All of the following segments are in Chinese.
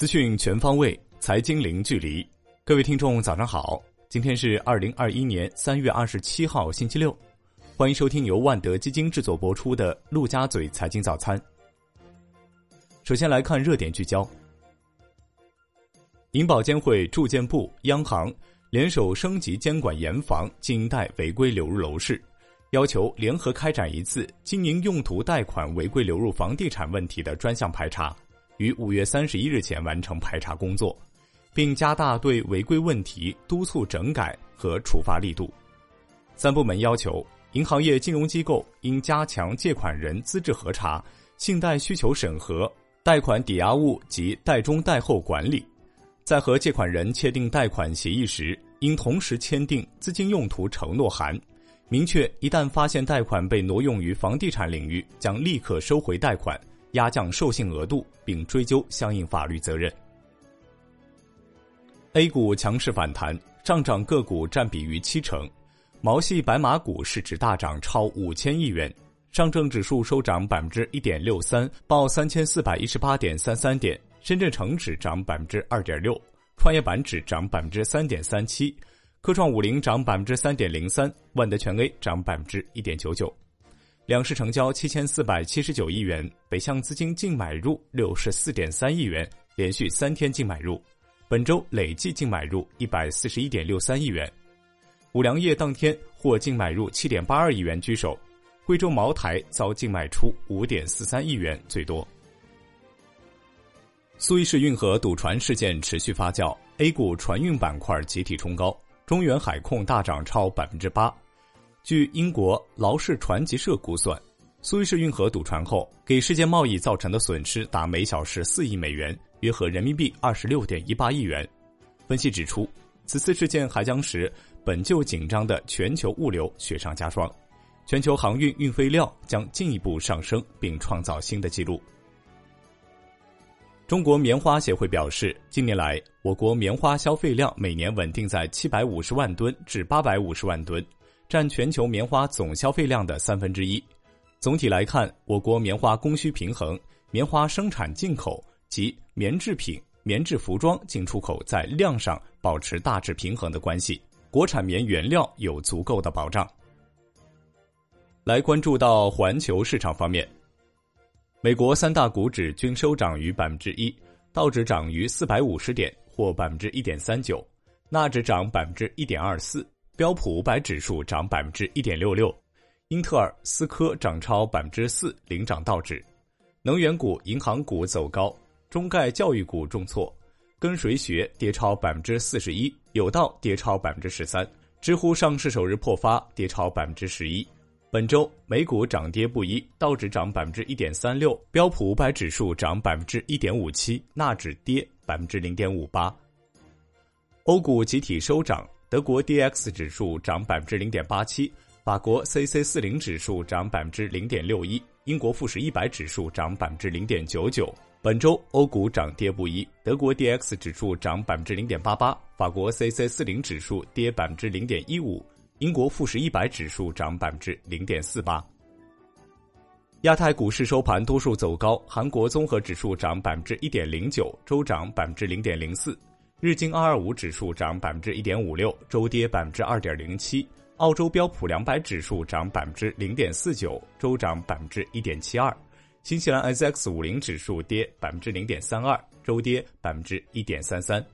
资讯全方位，财经零距离。各位听众，早上好！今天是二零二一年三月二十七号，星期六。欢迎收听由万德基金制作播出的《陆家嘴财经早餐》。首先来看热点聚焦：银保监会、住建部、央行联手升级监管严防经营贷违规流入楼市，要求联合开展一次经营用途贷款违规流入房地产问题的专项排查。于五月三十一日前完成排查工作，并加大对违规问题督促整改和处罚力度。三部门要求，银行业金融机构应加强借款人资质核查、信贷需求审核、贷款抵押物及贷中贷后管理。在和借款人签订贷款协议时，应同时签订资金用途承诺函，明确一旦发现贷款被挪用于房地产领域，将立刻收回贷款。压降授信额度，并追究相应法律责任。A 股强势反弹，上涨个股占比逾七成，毛细白马股市值大涨超五千亿元。上证指数收涨百分之一点六三，报三千四百一十八点三三点；深圳成指涨百分之二点六，创业板指涨百分之三点三七，科创五零涨百分之三点零三，万德全 A 涨百分之一点九九。两市成交七千四百七十九亿元，北向资金净买入六十四点三亿元，连续三天净买入，本周累计净买入一百四十一点六三亿元。五粮液当天获净买入七点八二亿元居首，贵州茅台遭净卖出五点四三亿元最多。苏伊士运河堵船事件持续发酵，A 股船运板块集体冲高，中远海控大涨超百分之八。据英国劳氏传奇社估算，苏伊士运河堵船后给世界贸易造成的损失达每小时四亿美元，约合人民币二十六点一八亿元。分析指出，此次事件还将使本就紧张的全球物流雪上加霜，全球航运运费料将进一步上升，并创造新的纪录。中国棉花协会表示，近年来我国棉花消费量每年稳定在七百五十万吨至八百五十万吨。占全球棉花总消费量的三分之一。总体来看，我国棉花供需平衡，棉花生产进口及棉制品、棉质服装进出口在量上保持大致平衡的关系，国产棉原料有足够的保障。来关注到环球市场方面，美国三大股指均收涨逾百分之一，道指涨逾四百五十点，或百分之一点三九，纳指涨百分之一点二四。标普五百指数涨百分之一点六六，英特尔、思科涨超百分之四，领涨道指。能源股、银行股走高，中概教育股重挫，跟谁学跌超百分之四十一，有道跌超百分之十三。知乎上市首日破发，跌超百分之十一。本周美股涨跌不一，道指涨百分之一点三六，标普五百指数涨百分之一点五七，纳指跌百分之零点五八。欧股集体收涨。德国 D X 指数涨百分之零点八七，法国 C C 四零指数涨百分之零点六一，英国富时一百指数涨百分之零点九九。本周欧股涨跌不一，德国 D X 指数涨百分之零点八八，法国 C C 四零指数跌百分之零点一五，英国富时一百指数涨百分之零点四八。亚太股市收盘多数走高，韩国综合指数涨百分之一点零九，周涨百分之零点零四。日经二二五指数涨百分之一点五六，周跌百分之二点零七；澳洲标普两百指数涨百分之零点四九，周涨百分之一点七二；新西兰 SX 五零指数跌百分之零点三二，周跌百分之一点三三。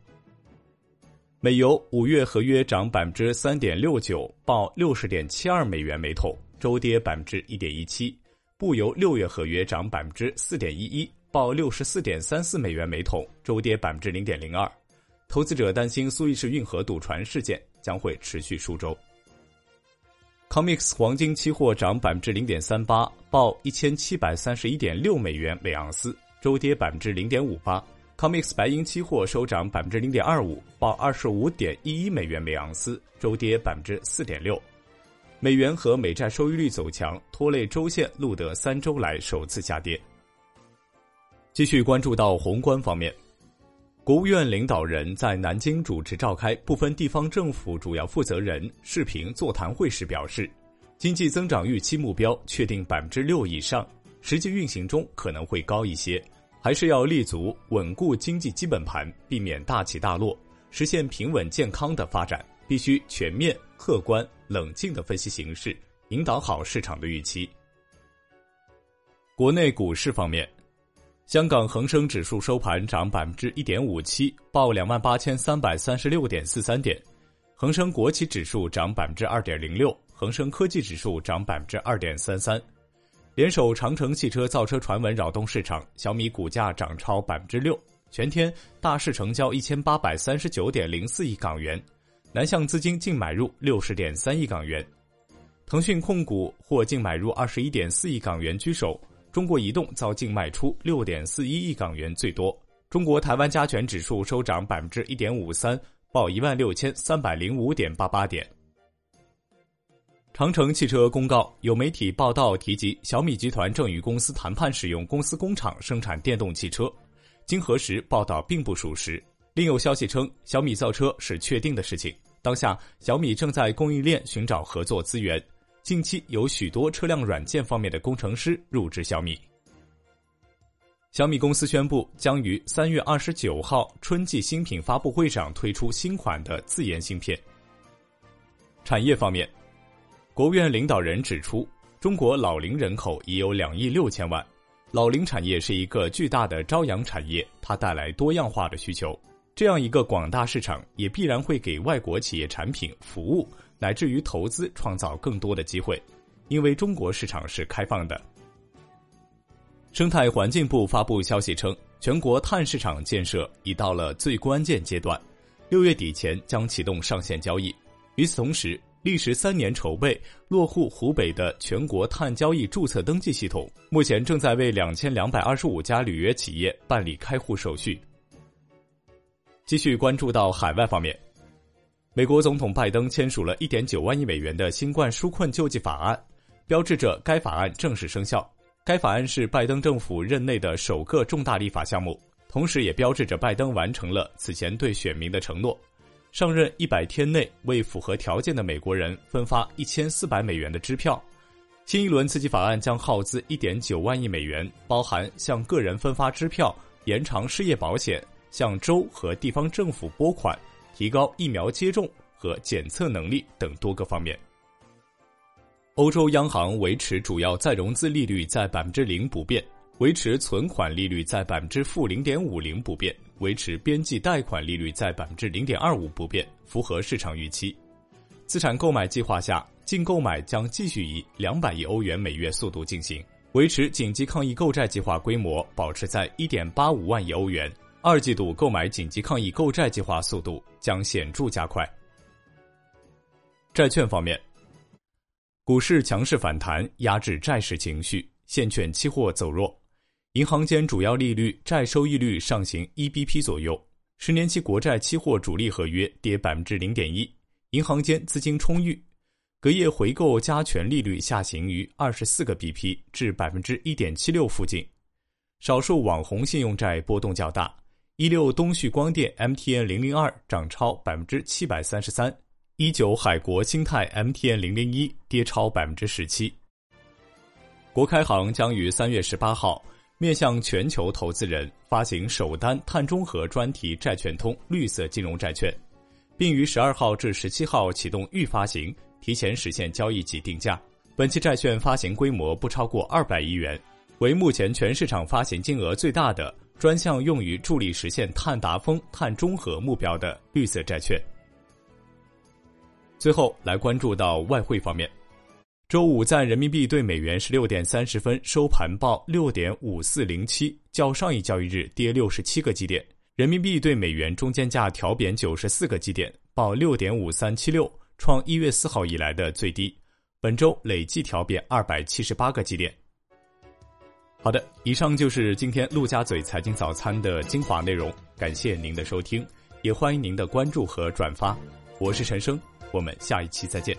美油五月合约涨百分之三点六九，报六十点七二美元每桶，周跌百分之一点一七；布油六月合约涨百分之四点一一，报六十四点三四美元每桶，周跌百分之零点零二。投资者担心苏伊士运河堵船事件将会持续数周。COMEX 黄金期货涨百分之零点三八，报一千七百三十一点六美元每盎司，周跌百分之零点五八。COMEX 白银期货收涨百分之零点二五，报二十五点一一美元每盎司，周跌百分之四点六。美元和美债收益率走强，拖累周线录得三周来首次下跌。继续关注到宏观方面。国务院领导人在南京主持召开部分地方政府主要负责人视频座谈会时表示，经济增长预期目标确定百分之六以上，实际运行中可能会高一些，还是要立足稳固经济基本盘，避免大起大落，实现平稳健康的发展。必须全面、客观、冷静的分析形势，引导好市场的预期。国内股市方面，香港恒生指数收盘涨百分之一点五七，报两万八千三百三十六点四三点；恒生国企指数涨百分之二点零六，恒生科技指数涨百分之二点三三。联手长城汽车造车传闻扰动市场，小米股价涨超百分之六。全天大市成交一千八百三十九点零四亿港元，南向资金净买入六十点三亿港元。腾讯控股或净买入二十一点四亿港元居首，中国移动遭净卖出六点四一亿港元最多。中国台湾加权指数收涨百分之一点五三，报一万六千三百零五点八八点。长城汽车公告，有媒体报道提及小米集团正与公司谈判使用公司工厂生产电动汽车，经核实，报道并不属实。另有消息称，小米造车是确定的事情。当下，小米正在供应链寻找合作资源，近期有许多车辆软件方面的工程师入职小米。小米公司宣布，将于三月二十九号春季新品发布会上推出新款的自研芯片。产业方面。国务院领导人指出，中国老龄人口已有两亿六千万，老龄产业是一个巨大的朝阳产业，它带来多样化的需求。这样一个广大市场，也必然会给外国企业产品、服务乃至于投资创造更多的机会，因为中国市场是开放的。生态环境部发布消息称，全国碳市场建设已到了最关键阶段，六月底前将启动上线交易。与此同时，历时三年筹备落户湖北的全国碳交易注册登记系统，目前正在为两千两百二十五家履约企业办理开户手续。继续关注到海外方面，美国总统拜登签署了一点九万亿美元的新冠纾困救济法案，标志着该法案正式生效。该法案是拜登政府任内的首个重大立法项目，同时也标志着拜登完成了此前对选民的承诺。上任一百天内为符合条件的美国人分发一千四百美元的支票。新一轮刺激法案将耗资一点九万亿美元，包含向个人分发支票、延长失业保险、向州和地方政府拨款、提高疫苗接种和检测能力等多个方面。欧洲央行维持主要再融资利率在百分之零不变。维持存款利率在百分之负零点五零不变，维持边际贷款利率在百分之零点二五不变，符合市场预期。资产购买计划下，净购买将继续以两百亿欧元每月速度进行，维持紧急抗疫购债计划规模保持在一点八五万亿欧元。二季度购买紧急抗疫购债计划速度将显著加快。债券方面，股市强势反弹，压制债市情绪，现券期货走弱。银行间主要利率、债收益率上行一 BP 左右，十年期国债期货主力合约跌百分之零点一，银行间资金充裕，隔夜回购加权利率下行于二十四个 BP 至百分之一点七六附近，少数网红信用债波动较大，一六东旭光电 MTN 零零二涨超百分之七百三十三，一九海国兴泰 MTN 零零一跌超百分之十七。国开行将于三月十八号。面向全球投资人发行首单碳中和专题债券通绿色金融债券，并于十二号至十七号启动预发行，提前实现交易及定价。本期债券发行规模不超过二百亿元，为目前全市场发行金额最大的专项用于助力实现碳达峰、碳中和目标的绿色债券。最后来关注到外汇方面。周五，在人民币对美元十六点三十分收盘报六点五四零七，较上一交易日跌六十七个基点。人民币对美元中间价调贬九十四个基点，报六点五三七六，创一月四号以来的最低。本周累计调贬二百七十八个基点。好的，以上就是今天陆家嘴财经早餐的精华内容，感谢您的收听，也欢迎您的关注和转发。我是陈生，我们下一期再见。